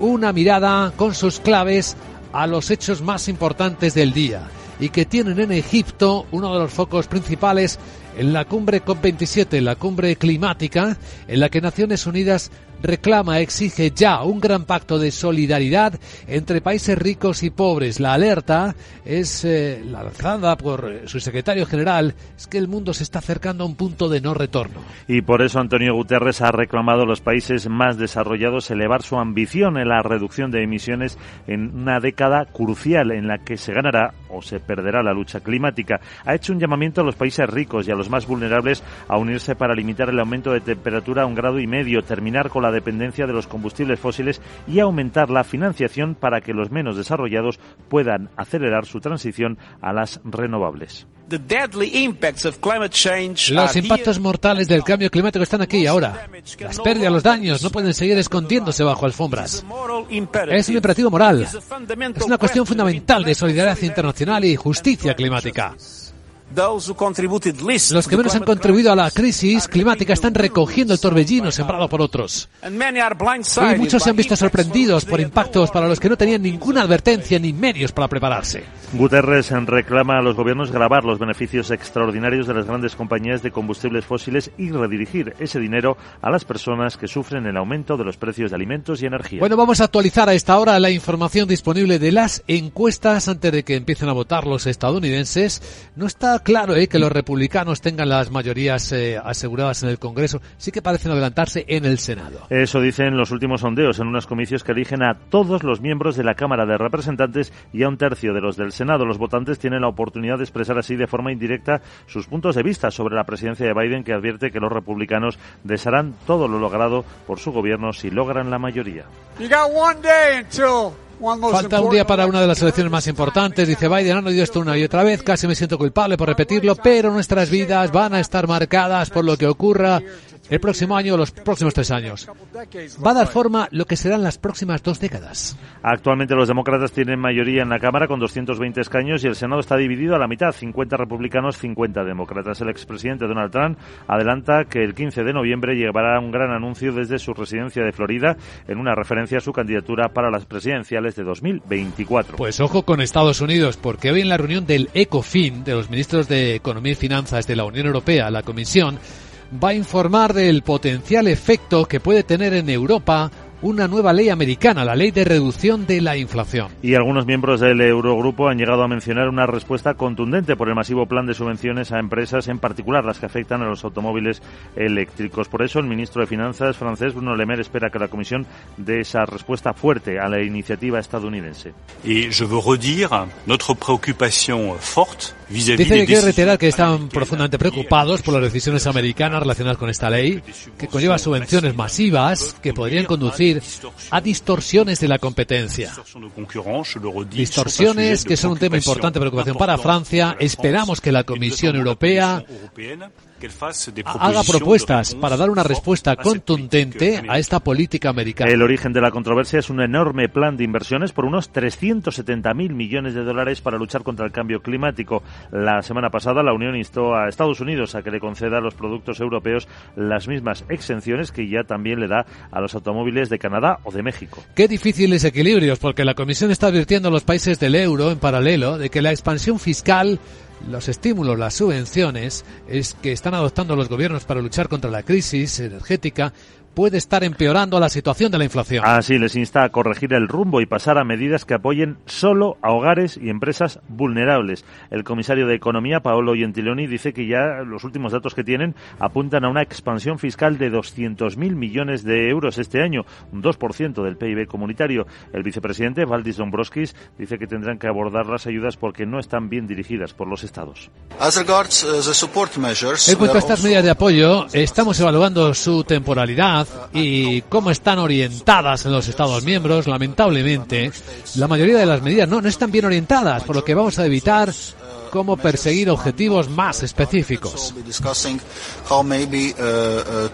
una mirada con sus claves a los hechos más importantes del día y que tienen en Egipto uno de los focos principales en la cumbre COP27, la cumbre climática, en la que Naciones Unidas reclama, exige ya un gran pacto de solidaridad entre países ricos y pobres. La alerta es eh, lanzada por su secretario general, es que el mundo se está acercando a un punto de no retorno. Y por eso Antonio Guterres ha reclamado a los países más desarrollados elevar su ambición en la reducción de emisiones en una década crucial en la que se ganará o se perderá la lucha climática. Ha hecho un llamamiento a los países ricos y a los más vulnerables a unirse para limitar el aumento de temperatura a un grado y medio, terminar con la dependencia de los combustibles fósiles y aumentar la financiación para que los menos desarrollados puedan acelerar su transición a las renovables. Los impactos mortales del cambio climático están aquí y ahora. Las pérdidas, los daños no pueden seguir escondiéndose bajo alfombras. Es un imperativo moral. Es una cuestión fundamental de solidaridad internacional y justicia climática. Los que menos han contribuido a la crisis climática están recogiendo el torbellino sembrado por otros. Y muchos se han visto sorprendidos por impactos para los que no tenían ninguna advertencia ni medios para prepararse. Guterres reclama a los gobiernos grabar los beneficios extraordinarios de las grandes compañías de combustibles fósiles y redirigir ese dinero a las personas que sufren el aumento de los precios de alimentos y energía. Bueno, vamos a actualizar a esta hora la información disponible de las encuestas antes de que empiecen a votar los estadounidenses. No está claro eh, que los republicanos tengan las mayorías eh, aseguradas en el Congreso. Sí que parecen adelantarse en el Senado. Eso dicen los últimos sondeos en unos comicios que eligen a todos los miembros de la Cámara de Representantes y a un tercio de los del Senado. Los votantes tienen la oportunidad de expresar así de forma indirecta sus puntos de vista sobre la presidencia de Biden, que advierte que los republicanos desharán todo lo logrado por su gobierno si logran la mayoría. Falta un día para una de las elecciones más importantes. Dice Biden, han oído esto una y otra vez. Casi me siento culpable por repetirlo, pero nuestras vidas van a estar marcadas por lo que ocurra el próximo año o los próximos tres años. Va a dar forma lo que serán las próximas dos décadas. Actualmente los demócratas tienen mayoría en la Cámara con 220 escaños y el Senado está dividido a la mitad, 50 republicanos, 50 demócratas. El expresidente Donald Trump adelanta que el 15 de noviembre llevará un gran anuncio desde su residencia de Florida en una referencia a su candidatura para las presidenciales de 2024. Pues ojo con Estados Unidos, porque hoy en la reunión del ECOFIN, de los ministros de Economía y Finanzas de la Unión Europea, la Comisión, va a informar del potencial efecto que puede tener en Europa una nueva ley americana, la ley de reducción de la inflación. Y algunos miembros del Eurogrupo han llegado a mencionar una respuesta contundente por el masivo plan de subvenciones a empresas, en particular las que afectan a los automóviles eléctricos. Por eso, el ministro de Finanzas francés, Bruno Le Maire, espera que la Comisión dé esa respuesta fuerte a la iniciativa estadounidense. Y je veux redire notre préoccupation forte Dice que quiere reiterar que están profundamente preocupados por las decisiones americanas relacionadas con esta ley, que conlleva subvenciones masivas que podrían conducir a distorsiones de la competencia. Distorsiones que son un tema importante de preocupación para Francia. Esperamos que la Comisión Europea haga propuestas para dar una respuesta contundente a esta política americana. El origen de la controversia es un enorme plan de inversiones por unos 370.000 millones de dólares para luchar contra el cambio climático. La semana pasada la Unión instó a Estados Unidos a que le conceda a los productos europeos las mismas exenciones que ya también le da a los automóviles de Canadá o de México. Qué difíciles equilibrios, porque la Comisión está advirtiendo a los países del euro en paralelo de que la expansión fiscal los estímulos, las subvenciones es que están adoptando los gobiernos para luchar contra la crisis energética puede estar empeorando la situación de la inflación. Así les insta a corregir el rumbo y pasar a medidas que apoyen solo a hogares y empresas vulnerables. El comisario de Economía, Paolo Gentiloni, dice que ya los últimos datos que tienen apuntan a una expansión fiscal de 200.000 millones de euros este año, un 2% del PIB comunitario. El vicepresidente, Valdis Dombrovskis, dice que tendrán que abordar las ayudas porque no están bien dirigidas por los estados. Uh, en cuanto a estas medidas de apoyo, estamos evaluando su temporalidad y cómo están orientadas en los Estados miembros, lamentablemente, la mayoría de las medidas no, no están bien orientadas, por lo que vamos a evitar cómo perseguir objetivos más específicos.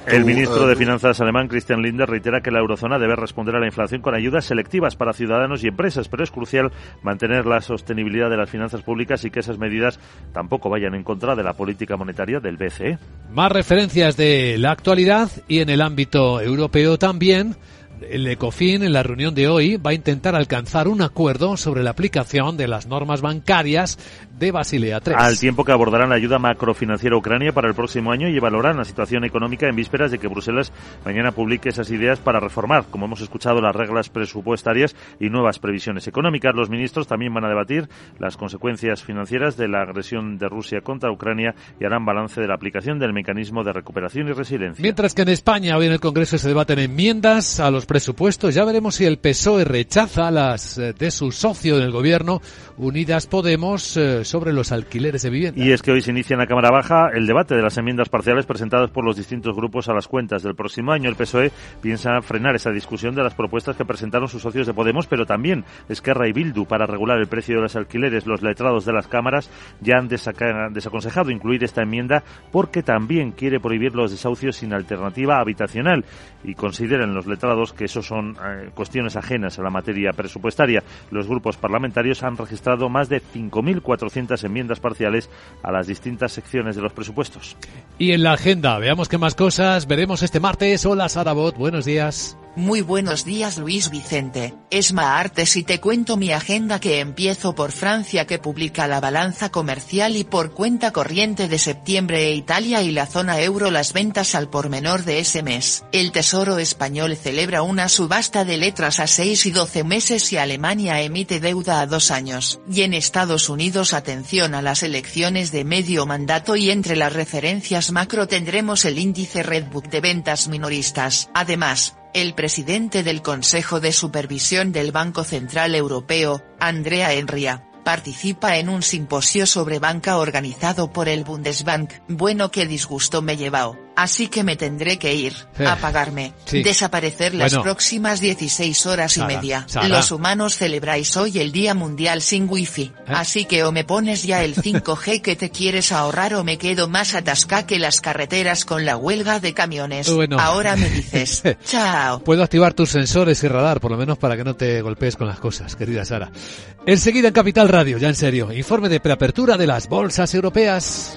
El ministro de Finanzas alemán, Christian Lindner, reitera que la eurozona debe responder a la inflación con ayudas selectivas para ciudadanos y empresas, pero es crucial mantener la sostenibilidad de las finanzas públicas y que esas medidas tampoco vayan en contra de la política monetaria del BCE. Más referencias de la actualidad y en el ámbito europeo también. El ECOFIN, en la reunión de hoy, va a intentar alcanzar un acuerdo sobre la aplicación de las normas bancarias de Basilea III. Al tiempo que abordarán la ayuda macrofinanciera a Ucrania para el próximo año y evaluarán la situación económica en vísperas de que Bruselas mañana publique esas ideas para reformar, como hemos escuchado, las reglas presupuestarias y nuevas previsiones económicas. Los ministros también van a debatir las consecuencias financieras de la agresión de Rusia contra Ucrania y harán balance de la aplicación del mecanismo de recuperación y resiliencia. Mientras que en España hoy en el Congreso se debaten enmiendas a los presupuestos, ya veremos si el PSOE rechaza las eh, de su socio en el gobierno, Unidas Podemos, eh, sobre los alquileres de vivienda. Y es que hoy se inicia en la Cámara Baja el debate de las enmiendas parciales presentadas por los distintos grupos a las cuentas del próximo año. El PSOE piensa frenar esa discusión de las propuestas que presentaron sus socios de Podemos, pero también Esquerra y Bildu para regular el precio de los alquileres. Los letrados de las cámaras ya han desaconsejado incluir esta enmienda porque también quiere prohibir los desahucios sin alternativa habitacional y consideran los letrados que eso son eh, cuestiones ajenas a la materia presupuestaria. Los grupos parlamentarios han registrado más de 5.400 enmiendas parciales a las distintas secciones de los presupuestos. Y en la agenda, veamos qué más cosas veremos este martes. Hola Sarabot, buenos días. Muy buenos días Luis Vicente, Esma Artes y te cuento mi agenda que empiezo por Francia que publica la balanza comercial y por cuenta corriente de septiembre e Italia y la zona euro las ventas al por menor de ese mes. El Tesoro español celebra una subasta de letras a 6 y 12 meses y Alemania emite deuda a dos años. Y en Estados Unidos atención a las elecciones de medio mandato y entre las referencias macro tendremos el índice Redbook de ventas minoristas. Además, el presidente del Consejo de Supervisión del Banco Central Europeo, Andrea Enria, participa en un simposio sobre banca organizado por el Bundesbank. Bueno, qué disgusto me llevado así que me tendré que ir, eh, apagarme, desaparecer las próximas 16 horas y media. Los humanos celebráis hoy el Día Mundial sin Wifi, ¿Eh? así que o me pones ya el 5G que te quieres ahorrar o me quedo más atascada que las carreteras con la huelga de camiones. Ahora me dices, chao. Puedo activar tus sensores y radar, por lo menos para que no te golpees con las cosas, querida Sara. Enseguida en Capital Radio, ya en serio, informe de preapertura de las bolsas europeas.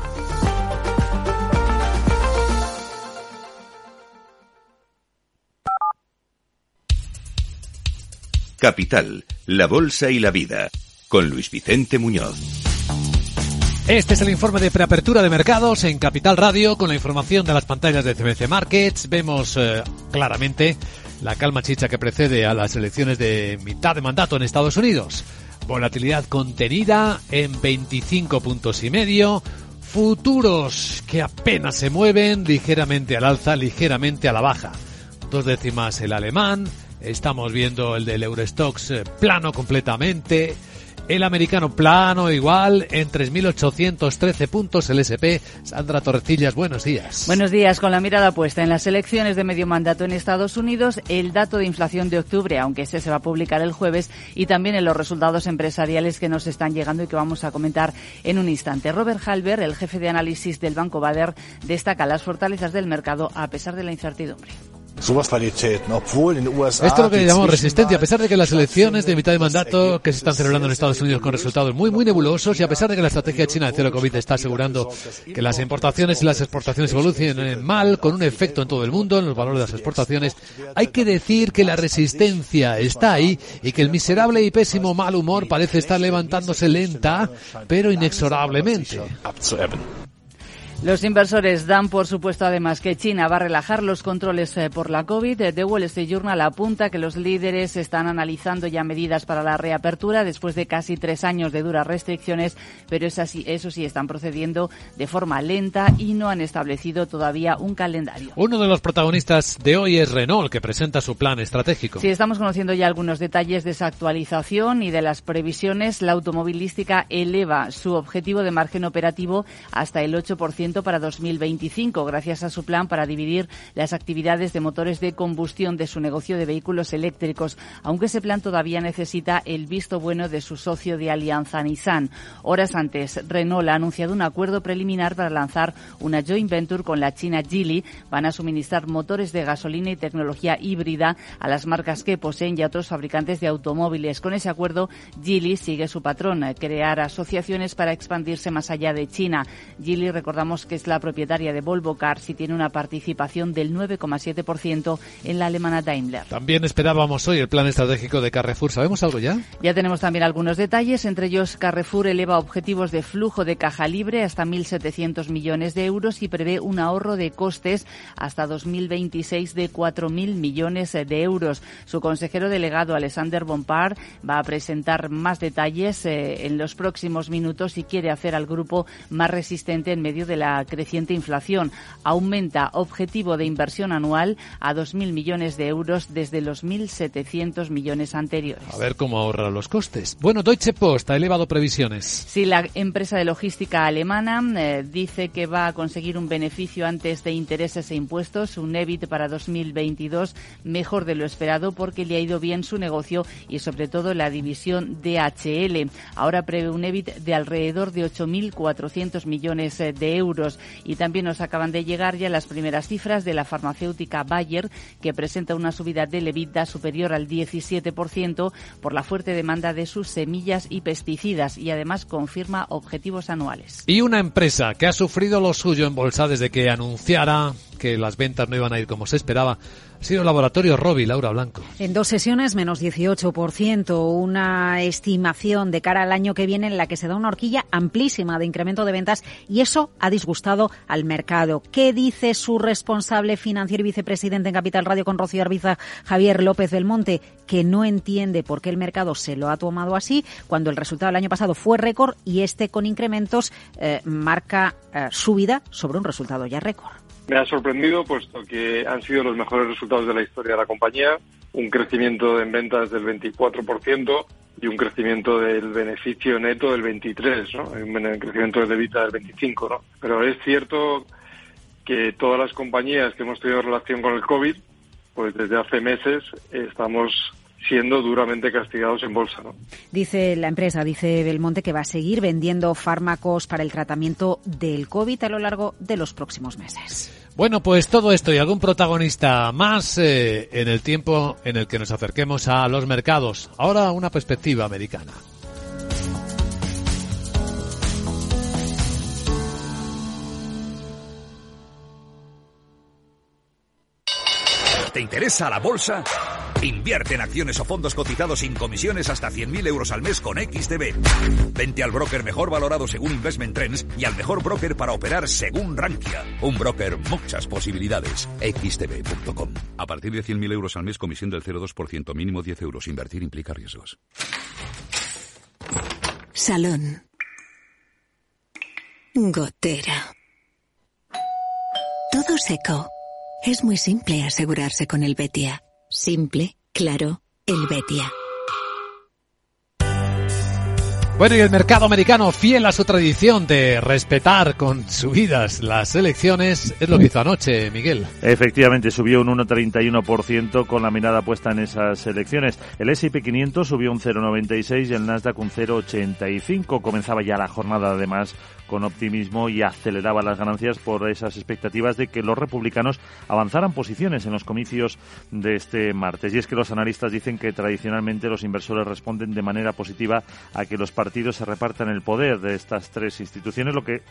Capital, la Bolsa y la Vida, con Luis Vicente Muñoz. Este es el informe de preapertura de mercados en Capital Radio con la información de las pantallas de CBC Markets. Vemos eh, claramente la calma chicha que precede a las elecciones de mitad de mandato en Estados Unidos. Volatilidad contenida en 25 puntos y medio. Futuros que apenas se mueven ligeramente al alza, ligeramente a la baja. Dos décimas el alemán, Estamos viendo el del Eurostox eh, plano completamente. El americano plano igual en 3.813 puntos el SP. Sandra Torrecillas, buenos días. Buenos días. Con la mirada puesta en las elecciones de medio mandato en Estados Unidos, el dato de inflación de octubre, aunque ese se va a publicar el jueves, y también en los resultados empresariales que nos están llegando y que vamos a comentar en un instante. Robert Halber, el jefe de análisis del Banco Bader, destaca las fortalezas del mercado a pesar de la incertidumbre. Esto es lo que llamamos resistencia, a pesar de que las elecciones de mitad de mandato que se están celebrando en Estados Unidos con resultados muy, muy nebulosos y a pesar de que la estrategia china de cero COVID está asegurando que las importaciones y las exportaciones evolucionen mal, con un efecto en todo el mundo, en los valores de las exportaciones, hay que decir que la resistencia está ahí y que el miserable y pésimo mal humor parece estar levantándose lenta, pero inexorablemente. Los inversores dan por supuesto además que China va a relajar los controles eh, por la COVID. The Wall Street Journal apunta que los líderes están analizando ya medidas para la reapertura después de casi tres años de duras restricciones, pero eso sí, eso sí están procediendo de forma lenta y no han establecido todavía un calendario. Uno de los protagonistas de hoy es Renault, que presenta su plan estratégico. Sí, estamos conociendo ya algunos detalles de esa actualización y de las previsiones. La automovilística eleva su objetivo de margen operativo hasta el 8% para 2025, gracias a su plan para dividir las actividades de motores de combustión de su negocio de vehículos eléctricos, aunque ese plan todavía necesita el visto bueno de su socio de alianza Nissan. Horas antes, Renault ha anunciado un acuerdo preliminar para lanzar una joint venture con la china Geely. Van a suministrar motores de gasolina y tecnología híbrida a las marcas que poseen y a otros fabricantes de automóviles. Con ese acuerdo, Geely sigue su patrón, crear asociaciones para expandirse más allá de China. Geely, recordamos, que es la propietaria de Volvo Cars y tiene una participación del 9,7% en la alemana Daimler. También esperábamos hoy el plan estratégico de Carrefour. ¿Sabemos algo ya? Ya tenemos también algunos detalles. Entre ellos, Carrefour eleva objetivos de flujo de caja libre hasta 1.700 millones de euros y prevé un ahorro de costes hasta 2026 de 4.000 millones de euros. Su consejero delegado, Alexander Bompard, va a presentar más detalles eh, en los próximos minutos y quiere hacer al grupo más resistente en medio de la creciente inflación. Aumenta objetivo de inversión anual a 2.000 millones de euros desde los 1.700 millones anteriores. A ver cómo ahorra los costes. Bueno, Deutsche Post ha elevado previsiones. Sí, la empresa de logística alemana eh, dice que va a conseguir un beneficio antes de intereses e impuestos, un EBIT para 2022 mejor de lo esperado porque le ha ido bien su negocio y sobre todo la división DHL. Ahora prevé un EBIT de alrededor de 8.400 millones eh, de euros y también nos acaban de llegar ya las primeras cifras de la farmacéutica Bayer, que presenta una subida de levita superior al 17% por la fuerte demanda de sus semillas y pesticidas y además confirma objetivos anuales. Y una empresa que ha sufrido lo suyo en bolsa desde que anunciara que las ventas no iban a ir como se esperaba ha sido laboratorio Robi, Laura Blanco. En dos sesiones, menos 18%, una estimación de cara al año que viene en la que se da una horquilla amplísima de incremento de ventas y eso ha disgustado al mercado. ¿Qué dice su responsable financiero y vicepresidente en Capital Radio con Rocío Arbiza, Javier López del Monte, que no entiende por qué el mercado se lo ha tomado así cuando el resultado del año pasado fue récord y este con incrementos eh, marca eh, subida sobre un resultado ya récord? Me ha sorprendido puesto que han sido los mejores resultados de la historia de la compañía, un crecimiento en ventas del 24%, y un crecimiento del beneficio neto del 23, ¿no? Un crecimiento del EBITDA del 25, ¿no? Pero es cierto que todas las compañías que hemos tenido relación con el COVID, pues desde hace meses estamos siendo duramente castigados en bolsa. ¿no? Dice la empresa, dice Belmonte, que va a seguir vendiendo fármacos para el tratamiento del COVID a lo largo de los próximos meses. Bueno, pues todo esto y algún protagonista más eh, en el tiempo en el que nos acerquemos a los mercados. Ahora una perspectiva americana. ¿Te interesa la bolsa? Invierte en acciones o fondos cotizados sin comisiones hasta 100.000 euros al mes con XTB. Vente al broker mejor valorado según Investment Trends y al mejor broker para operar según Rankia. Un broker, muchas posibilidades. XTB.com. A partir de 100.000 euros al mes, comisión del 0,2%, mínimo 10 euros. Invertir implica riesgos. Salón. Gotera. Todo seco. Es muy simple asegurarse con el Betia. Simple, claro, el Betia. Bueno, y el mercado americano, fiel a su tradición de respetar con subidas las elecciones, es lo que hizo anoche, Miguel. Efectivamente, subió un 1,31% con la mirada puesta en esas elecciones. El S&P 500 subió un 0,96 y el Nasdaq un 0,85. Comenzaba ya la jornada, además, con optimismo y aceleraba las ganancias por esas expectativas de que los republicanos avanzaran posiciones en los comicios de este martes. Y es que los analistas dicen que tradicionalmente los inversores responden de manera positiva a que los partidos se repartan el poder de estas tres instituciones, lo que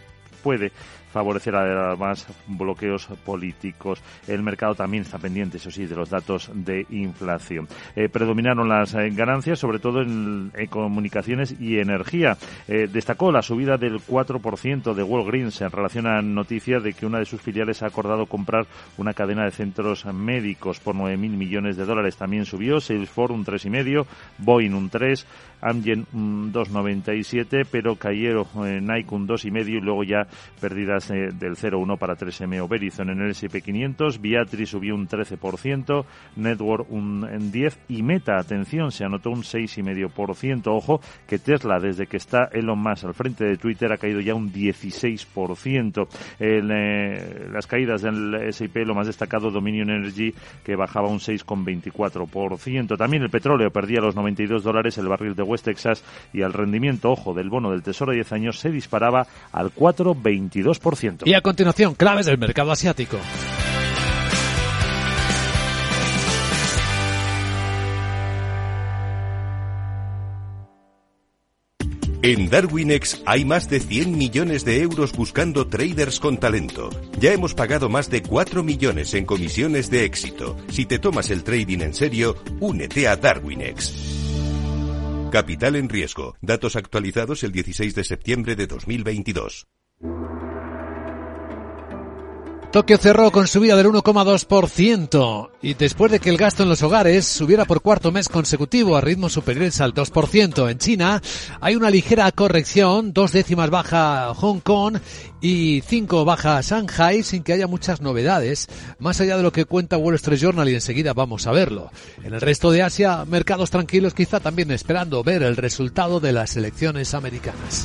puede favorecer además bloqueos políticos. El mercado también está pendiente, eso sí, de los datos de inflación. Eh, predominaron las eh, ganancias, sobre todo en, comunicaciones y energía. Eh, destacó la subida del 4% de Walgreens en relación a noticias de que una de sus filiales ha acordado comprar una cadena de centros médicos por 9.000 millones de dólares. También subió Salesforce un 3,5, Boeing un 3, Amgen un 2,97, pero cayeron Nike un 2,5 y luego ya pérdidas eh, del 0,1 para 3M o Verizon en el S&P 500, Beatrice subió un 13%, Network un 10% y Meta, atención, se anotó un 6,5%. Ojo que Tesla, desde que está Elon Musk al frente de Twitter, ha caído ya un 16%. Eh, las caídas del S&P, lo más destacado, Dominion Energy, que bajaba un 6,24%. También el petróleo perdía los 92 dólares el barril de West Texas y el rendimiento, ojo, del bono del Tesoro de 10 años se disparaba al 4,22%. Y a continuación, claves del mercado asiático. En Darwinex hay más de 100 millones de euros buscando traders con talento. Ya hemos pagado más de 4 millones en comisiones de éxito. Si te tomas el trading en serio, únete a Darwinex. Capital en riesgo. Datos actualizados el 16 de septiembre de 2022. Tokio cerró con subida del 1,2% y después de que el gasto en los hogares subiera por cuarto mes consecutivo a ritmos superiores al 2%. En China hay una ligera corrección, dos décimas baja Hong Kong y cinco baja Shanghai sin que haya muchas novedades, más allá de lo que cuenta Wall Street Journal y enseguida vamos a verlo. En el resto de Asia, mercados tranquilos quizá también esperando ver el resultado de las elecciones americanas.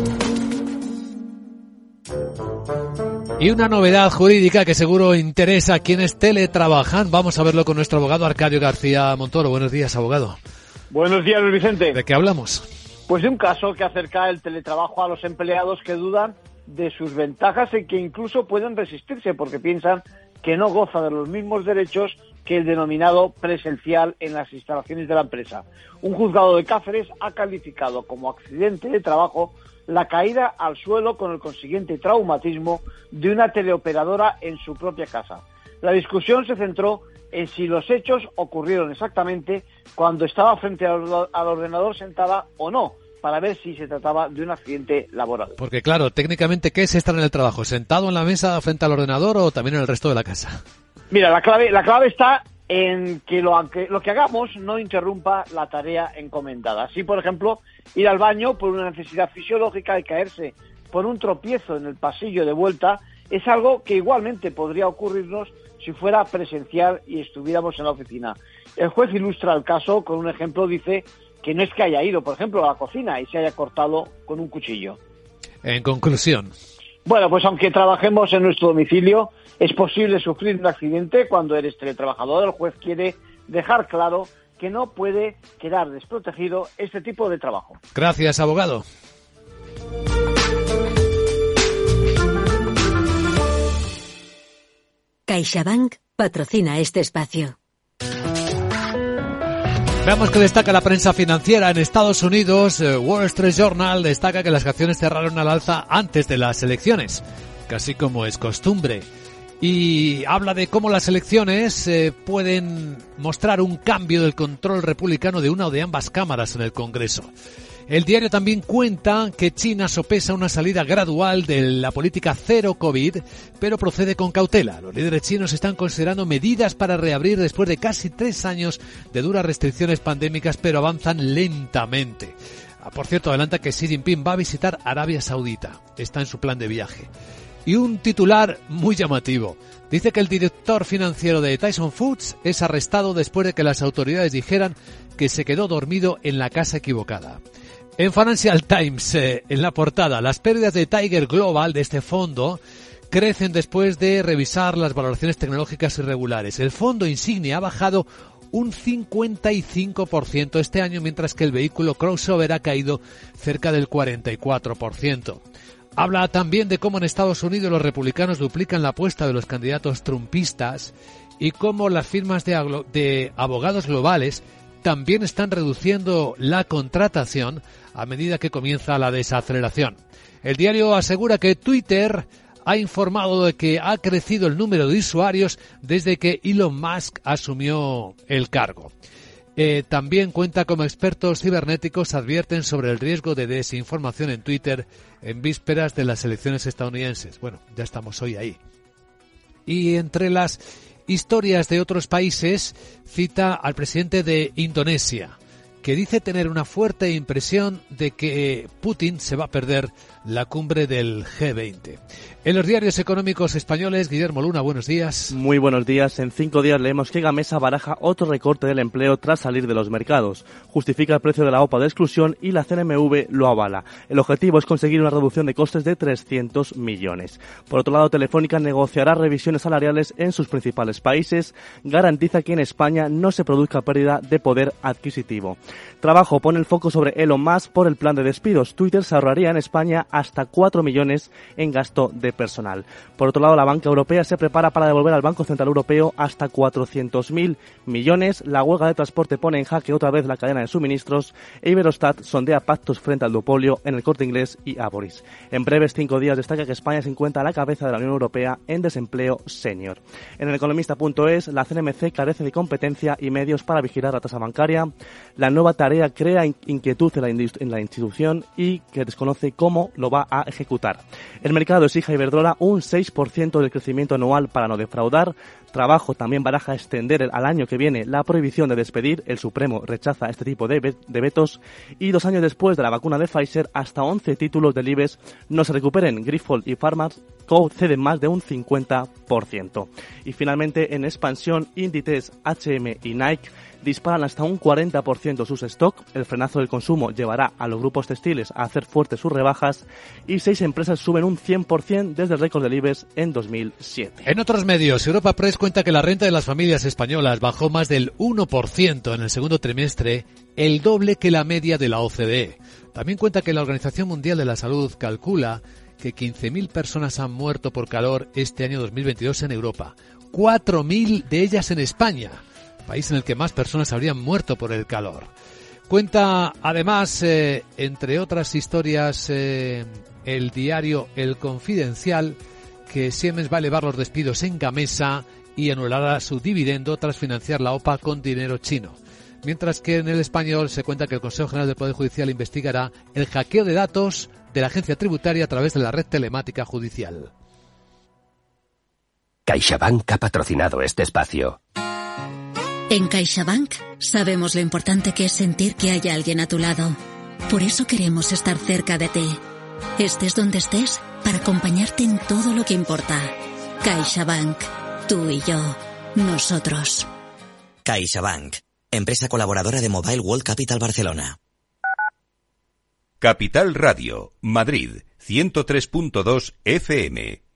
Y una novedad jurídica que seguro interesa a quienes teletrabajan. Vamos a verlo con nuestro abogado Arcadio García Montoro. Buenos días, abogado. Buenos días, Luis Vicente. ¿De qué hablamos? Pues de un caso que acerca el teletrabajo a los empleados que dudan de sus ventajas y que incluso pueden resistirse porque piensan que no goza de los mismos derechos que el denominado presencial en las instalaciones de la empresa. Un juzgado de Cáceres ha calificado como accidente de trabajo la caída al suelo con el consiguiente traumatismo de una teleoperadora en su propia casa. La discusión se centró en si los hechos ocurrieron exactamente cuando estaba frente al ordenador sentada o no, para ver si se trataba de un accidente laboral. Porque claro, técnicamente, ¿qué es estar en el trabajo? ¿Sentado en la mesa frente al ordenador o también en el resto de la casa? Mira, la clave, la clave está en que lo, que lo que hagamos no interrumpa la tarea encomendada. Así, por ejemplo, ir al baño por una necesidad fisiológica y caerse por un tropiezo en el pasillo de vuelta es algo que igualmente podría ocurrirnos si fuera presencial y estuviéramos en la oficina. El juez ilustra el caso con un ejemplo, dice que no es que haya ido, por ejemplo, a la cocina y se haya cortado con un cuchillo. En conclusión. Bueno, pues aunque trabajemos en nuestro domicilio, es posible sufrir un accidente cuando eres teletrabajador. El juez quiere dejar claro que no puede quedar desprotegido este tipo de trabajo. Gracias, abogado. CaixaBank patrocina este espacio. Veamos que destaca la prensa financiera en Estados Unidos. Eh, Wall Street Journal destaca que las acciones cerraron al alza antes de las elecciones, casi como es costumbre. Y habla de cómo las elecciones eh, pueden mostrar un cambio del control republicano de una o de ambas cámaras en el Congreso. El diario también cuenta que China sopesa una salida gradual de la política cero COVID, pero procede con cautela. Los líderes chinos están considerando medidas para reabrir después de casi tres años de duras restricciones pandémicas, pero avanzan lentamente. Ah, por cierto, adelanta que Xi Jinping va a visitar Arabia Saudita. Está en su plan de viaje. Y un titular muy llamativo. Dice que el director financiero de Tyson Foods es arrestado después de que las autoridades dijeran que se quedó dormido en la casa equivocada. En Financial Times, eh, en la portada, las pérdidas de Tiger Global de este fondo crecen después de revisar las valoraciones tecnológicas irregulares. El fondo insignia ha bajado un 55% este año, mientras que el vehículo crossover ha caído cerca del 44%. Habla también de cómo en Estados Unidos los republicanos duplican la apuesta de los candidatos trumpistas y cómo las firmas de, de abogados globales también están reduciendo la contratación a medida que comienza la desaceleración. El diario asegura que Twitter ha informado de que ha crecido el número de usuarios desde que Elon Musk asumió el cargo. Eh, también cuenta como expertos cibernéticos advierten sobre el riesgo de desinformación en Twitter en vísperas de las elecciones estadounidenses. Bueno, ya estamos hoy ahí. Y entre las historias de otros países cita al presidente de Indonesia, que dice tener una fuerte impresión de que Putin se va a perder la cumbre del G20. En los diarios económicos españoles, Guillermo Luna, buenos días. Muy buenos días. En cinco días leemos que Gamesa baraja otro recorte del empleo tras salir de los mercados. Justifica el precio de la OPA de exclusión y la CNMV lo avala. El objetivo es conseguir una reducción de costes de 300 millones. Por otro lado, Telefónica negociará revisiones salariales en sus principales países. Garantiza que en España no se produzca pérdida de poder adquisitivo. Trabajo pone el foco sobre Elon Musk por el plan de despidos. Twitter se ahorraría en España hasta 4 millones en gasto de personal. Por otro lado, la banca europea se prepara para devolver al Banco Central Europeo hasta 400.000 millones. La huelga de transporte pone en jaque otra vez la cadena de suministros e Iberostat sondea pactos frente al duopolio en el corte inglés y Aboris. En breves cinco días destaca que España se encuentra a la cabeza de la Unión Europea en desempleo senior. En el economista.es, la CNMC carece de competencia y medios para vigilar la tasa bancaria. La nueva tarea crea inquietud en la, institución y que desconoce cómo lo va a ejecutar. El mercado exige Iberdrola un 6% del crecimiento anual para no defraudar. Trabajo también baraja extender al año que viene la prohibición de despedir. El Supremo rechaza este tipo de, vetos. Y dos años después de la vacuna de Pfizer, hasta 11 títulos del IBEX no se recuperen. Grifold y Pharma ceden más de un 50%. Y finalmente, en expansión, Inditex, HM y Nike disparan hasta un 40% sus stock. El frenazo del consumo llevará a los grupos textiles a hacer fuertes sus rebajas y seis empresas suben un 100% desde el récord del IBEX en 2007. En otros medios, Europa Press cuenta que la renta de las familias españolas bajó más del 1% en el segundo trimestre, el doble que la media de la OCDE. También cuenta que la Organización Mundial de la Salud calcula que 15.000 personas han muerto por calor este año 2022 en Europa, 4.000 de ellas en España país en el que más personas habrían muerto por el calor. Cuenta además, eh, entre otras historias, eh, el diario El Confidencial, que Siemens va a elevar los despidos en Gamesa y anulará su dividendo tras financiar la OPA con dinero chino. Mientras que en el español se cuenta que el Consejo General del Poder Judicial investigará el hackeo de datos de la agencia tributaria a través de la red telemática judicial. CaixaBank ha patrocinado este espacio. En CaixaBank sabemos lo importante que es sentir que hay alguien a tu lado. Por eso queremos estar cerca de ti. Estés donde estés para acompañarte en todo lo que importa. CaixaBank. Tú y yo. Nosotros. CaixaBank. Empresa colaboradora de Mobile World Capital Barcelona. Capital Radio, Madrid, 103.2 FM.